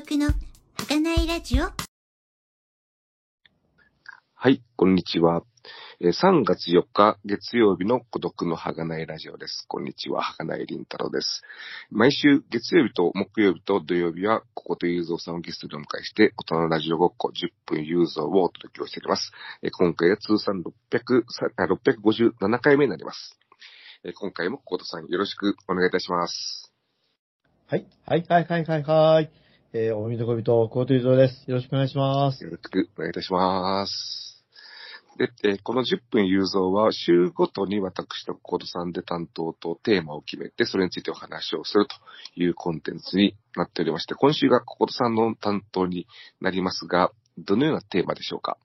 孤独の儚いラジオはい、こんにちは。えー3月4日月曜日の孤独の儚いラジオです。こんにちは、儚い凛太郎です。毎週月曜日と木曜日と土曜日は、こことゆうぞうさんをゲストでお迎えして、大人のラジオごっこ10分ゆうぞうをお届けをしております。えー今回は通算600さあ657回目になります。えー今回もココトさんよろしくお願いいたします。はい。はい、はい、はい、はい、はい。えー、おみのこびと、コートユーゾーです。よろしくお願いします。よろしくお願いいたします。で、えーこの10分雄三は週ごとに私とコードさんで担当とテーマを決めて、それについてお話をするというコンテンツになっておりまして、今週がコードさんの担当になりますが、どのようなテーマでしょうか？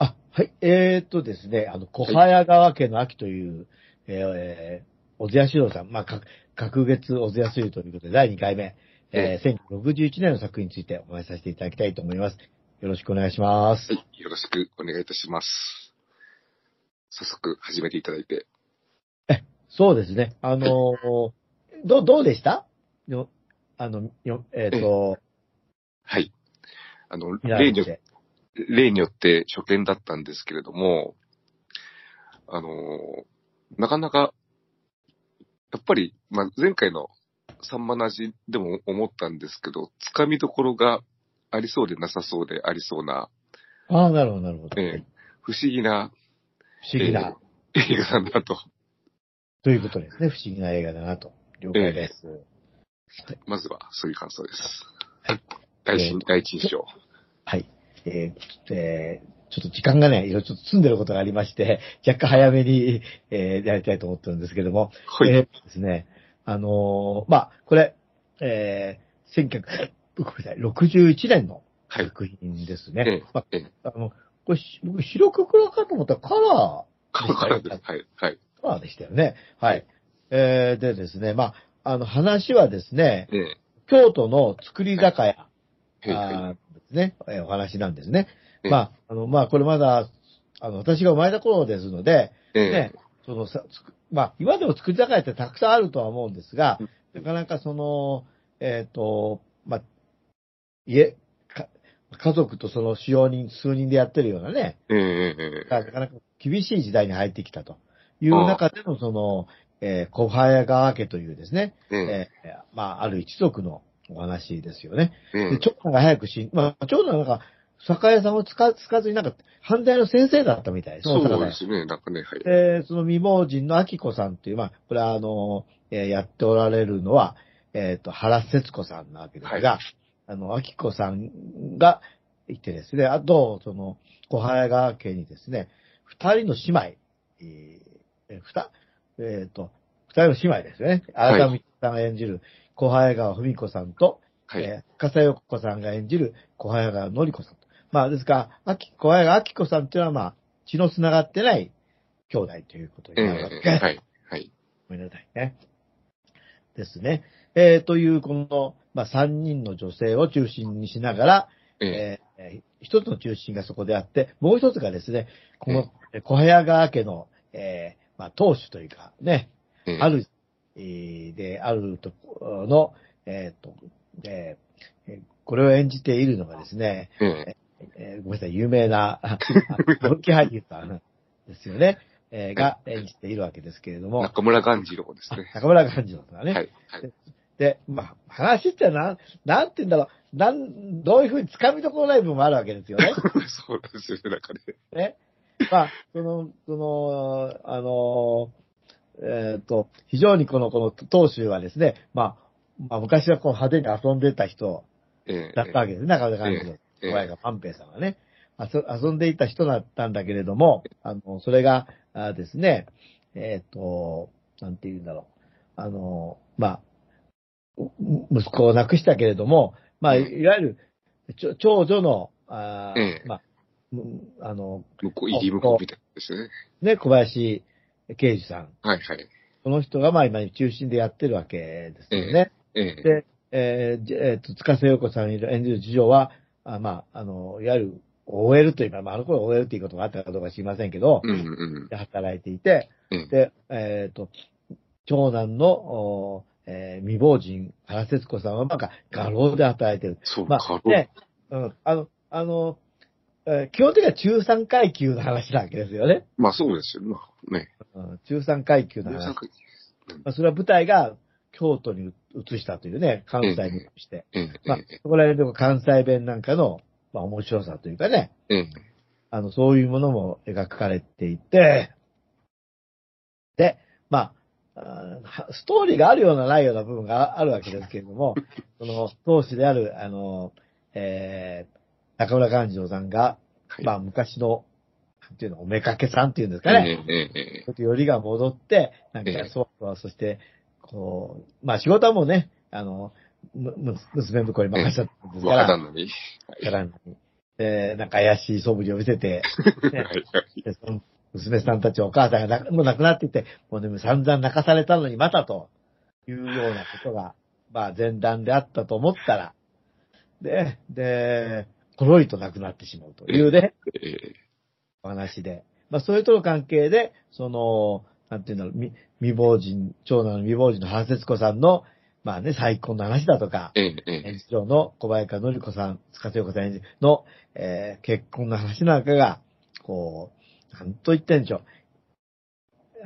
あ、はい。えーっとですね、あの、小早川家の秋という、えー、小津安二郎さん、まあ、か隔月小津安二郎ということで、第2回目、えー、1961年の作品についてお話しさせていただきたいと思います。よろしくお願いします。はい、よろしくお願いいたします。早速始めていただいて。そうですね。あのー どう、どうでした？よ、あの、よ、えーっと、はい。あの、例によれて。例によって初見だったんですけれども、あのーなかなか、やっぱり、まあ、前回のサンマの味でも思ったんですけど、つかみどころがありそうでなさそうでありそうな、ああ、なるほど、なるほど。ええ不思議な不思議な、えー映画なんだと。ということですね。不思議な映画だなと。了解です。まずは、そういう感想です。はい。第一、第一印象。はい。えーえーちょっと時間がね、いろいろちょっと積んでることがありまして、若干早めに、えーやりたいと思ってるんですけども、はい。えーですね、あのーまあ、これ、えー、1900、ごめんなさい、61年のはい。作品ですえね。えまあええあの、これし、僕、白黒かと思ったらカラ顔からです。はい。はい。ー、カラーでしたよね。はい。えー、でですね、まあ、あの、話はですね、ええ京都の作り酒屋、はい。ですね、えーお話なんですね。ええまあ、あの、まあ、これまだ、あの、私が生まれた頃ですので、ええね、そのさ、つくまあ、今でも作り酒屋ってたくさんあるとは思うんですがうん、なかなかその、えっ、と、まあ、家、か家族とその使用人、数人でやってるようなね、ええええなかなか厳しい時代に入ってきたという中でのその、えー小早川家というですね、えええーまあ、ある一族のお話ですよね。ええで、長男が早く死ん、まあ、長男はなんか、酒屋さんをつかつかずになんか、犯罪の先生だったみたいです。そうですね。なんかね、はい。で、その未亡人の秋子さんっていう、まあ、これはあの、えーやっておられるのは、えっ、と、原節子さんなわけですが、はあの、秋子さんがいてですね、あと、その、小早川家にですね、二人の姉妹、えー、えーふた、えっ、と、二人の姉妹ですよね。はい荒田美さんが演じる小早川文子さんと、はい。えー、笠代子さんが演じる小早川のり子さんと。まあ、ですから、秋小早川秋子さんっていうのは、まあ、血の繋がってない兄弟ということにえなるわけえはい。はい。ごめんなさいね。ですね。えー、という、この、まあ、三人の女性を中心にしながら、えええーえー一つの中心がそこであって、もう一つがですね、この、え小早川家の、えーまあ、当主というか、ね、ええある、えーで、あるところの、えっ、と、えーえーこれを演じているのがですね、えええーごめんなさい、有名な、あ歌舞伎俳優さんですよね、えーが演じているわけですけれども、中村鴈治郎ですね。中村幹事さんがね、はい。はい。で、まあ、話ってなん、なんて言うんだろう、なん、どういうふうに掴みどころない部分もあるわけですよね。そうですよね、なんかね。ね。まあ、その、その、あの、えっ、と、非常にこの、この当主はですね、まあ、まあ、昔はこう派手に遊んでた人ええだったわけですね、中村幹事のええ小早川パンペイさんはね。遊遊んでいた人だったんだけれども、あの、それが、あですね、えっ、と、なんて言うんだろう。あの、まあ、息子を亡くしたけれども、まあ、いわゆる、長女の、あーええまあ、うんあの、向こう、入り向こうみたいですね。ね、小林圭司さん。はいはい。この人がまあ今中心でやってるわけですよね。ええで、えーじえーと、塚瀬陽子さん演じる次女は、あまあ、あの、いわゆる OL というか、まあ、あの頃 OL っていうことがあったかどうか知りませんけど、うんうん。で働いていて、ええで、えっ、と、長男の、おえー未亡人、原節子さんはなんか画廊で働いてる。そう、まあ。ね、うん、あの、あの、えー基本的には中産階級の話なわけですよね。まあそうですよね。うん、中産階級の話。なんかまあ、それは舞台が京都に移したというね、関西に移して。ええ、まあええ、そこら辺でも関西弁なんかの、まあ面白さというかね、ええ、あの、そういうものも描かれていて、で、まあ、ストーリーがあるようなないような部分があるわけですけれども、その、当主である、あの、えー、中村勘次郎さんが、はい。まあ昔の、なんていうの、おめかけさんっていうんですかね。ええ、ええ、ちょっとよりが戻って、なんかええ、そうそう、そして、こう、まあ仕事はもうね、あの、む、む、娘婿に任せたんですか若ら、旦那に。はいからに。で、なんか怪しい素振りを見せて、ね。その娘さんたちお母さんがなもう亡くなっていて、もうでも散々泣かされたのにまたというようなことが、まあ前段であったと思ったら、で、で、コロリと亡くなってしまうと。いうね、ええ、お話で。まあ、それとの関係で、その、なんていうんだろう、未未亡人、長男の未亡人の原節子さんの、まあね、再婚の話だとか、ええ、長の小早川のり子さん、塚瀬子さんの、えー結婚の話なんかが、こう、なんと言ってんでしょ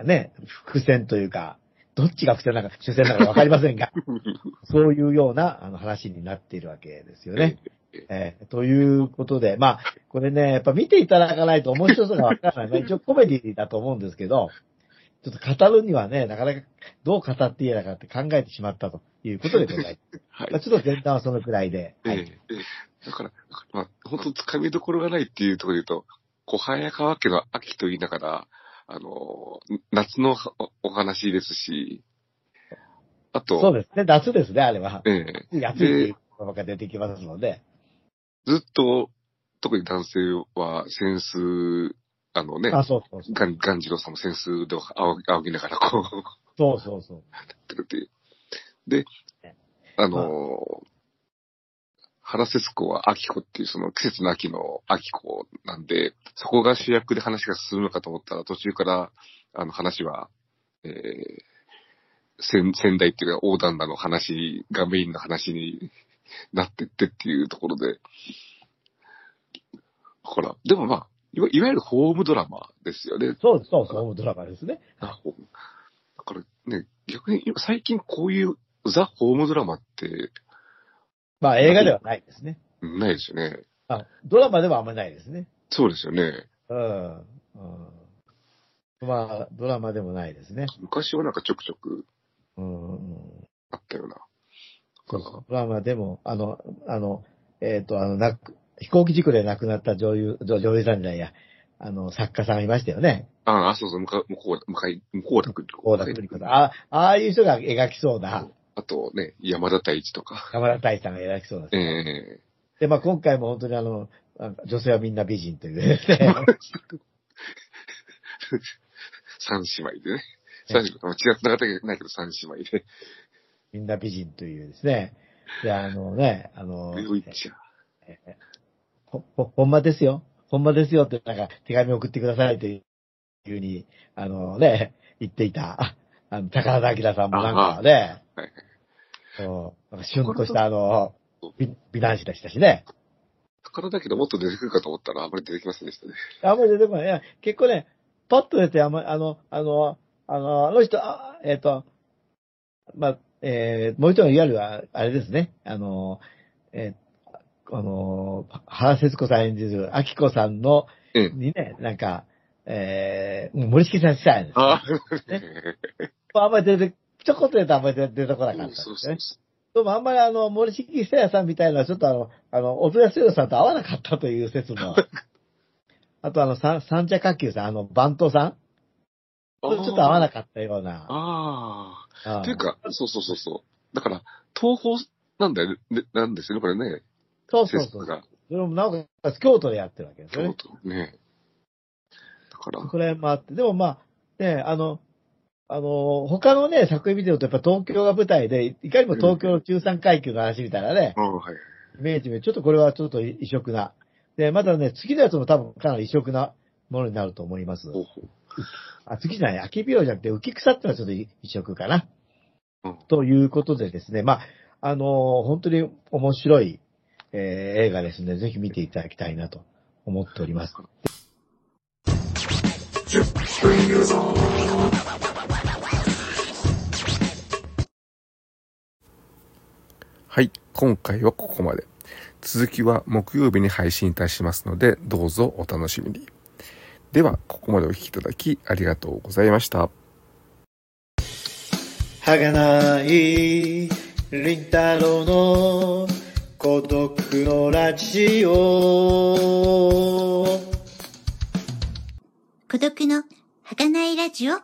う。ね、伏線というか、どっちが伏線なのか、主線なのかわかりませんが、そういうようなあの話になっているわけですよね。えーということで、まあ、これね、やっぱ見ていただかないと面白さがわからない。まあ一応コメディだと思うんですけど、ちょっと語るにはね、なかなかどう語っていいのかって考えてしまったということでございます。はいまあ、。ちょっと前段はそのくらいで。はい。えだから、まあ、本当つかみどころがないっていうところで言うと、小早川家の秋と言いながら、あの、夏のおお話ですし、あと、そうですね。夏ですね、あれは。ええ暑いっていう言葉が出てきますので。ずっと、特に男性は扇子、あのね、あ、そうそうそう。ガンガンジロさんも扇子で仰ぎ仰ぎながらこう、そうそうそう。ってるっていう。で、あの、原節子は秋子っていうその季節の秋の秋子なんで、そこが主役で話が進むのかと思ったら途中からあの話は、えー、仙仙台っていうか横断なの話がメインの話になってってっていうところで、ほら、でもまあ、いわいわゆるホームドラマですよね。そうそうホームドラマですね。だからね、逆に今最近こういうザ・ホームドラマってまあ映画ではないですね。ないですよね。あドラマではあんまりないですね。そうですよね。うん。うん、まあ、ドラマでもないですね。昔はなんかちょくちょくうんうん。あったような。そうそう。ドラマでも、あの、あの、えっ、と、あの、なく、飛行機事故で亡くなった女優、女女優さんじゃないや、あの、作家さんいましたよね。ああ、そうそう、向か向こう、向かい、向こうだく大田邦子さん。あああいう人が描きそうな、あとね、山田太一とか。山田大さんが描きそうな。ええで、まあ今回も本当にあの、女性はみんな美人というね。三姉妹でね。三姉妹、まあ血が繋がないけど三姉妹で。みんな美人というですね。で、あのね、あの、両一者。ほ、ほ、ほんまですよ。ほんまですよって、なんか手紙送ってくださいというふうに、あのね、言っていた、あの、高田明さんもなんかね、はいそう、なんかシュンとしたあの、美美男子でしたしね。宝だけどもっと出てくるかと思ったらあんまり出てきませんでしたね。あんまり出てこない。いや、結構ね、パッと出て、あんま、あの、あの、あの、あの人、あえっ、と、まあ、えー、もう一人のいわゆるあ、あれですね、あの、えーあの、原節子さん演じる、秋子さんの、ええ。にね、なんか、えー、森敷さんしたいんですよ。ああ、あんまり出て、ちょこっと出てあんまり出てこなかったんですそうね。そうそでもあんまりあの、森敷久也さんみたいな、ちょっとあの、あの、小津安代さんと合わなかったという説も。あとあの、三三茶下級さん、あの、番頭さんう。ちょっと合わなかったような。た。ああ。ていうか、そうそうそうそう。だから、東方なんだよね、なんですよね、これね。そうそうそう。それもなおかつ京都でやってるわけですよ京ね。都ね。だから、これもあって、でもまあ、ね、あの、あの、他のね、作品見てるとやっぱ東京が舞台で、いかにも東京の中産階級の話みたいなね、うん、はい。イメージで、ちょっとこれはちょっと異色な。で、まだね、次のやつも多分かなり異色なものになると思います。ほうほう。あ、次じゃない、秋病じゃなくて浮き草ってのはちょっと異色かな。うん。ということでですね、まあ、あの、本当に面白い、えー映画ですので、ぜひ見ていただきたいなと思っております。はい、今回はここまで。続きは木曜日に配信いたしますので、どうぞお楽しみに。では、ここまでお聞きいただきありがとうございました。はがない、りんたろうの孤独のラジオ。孤独の儚いラジオ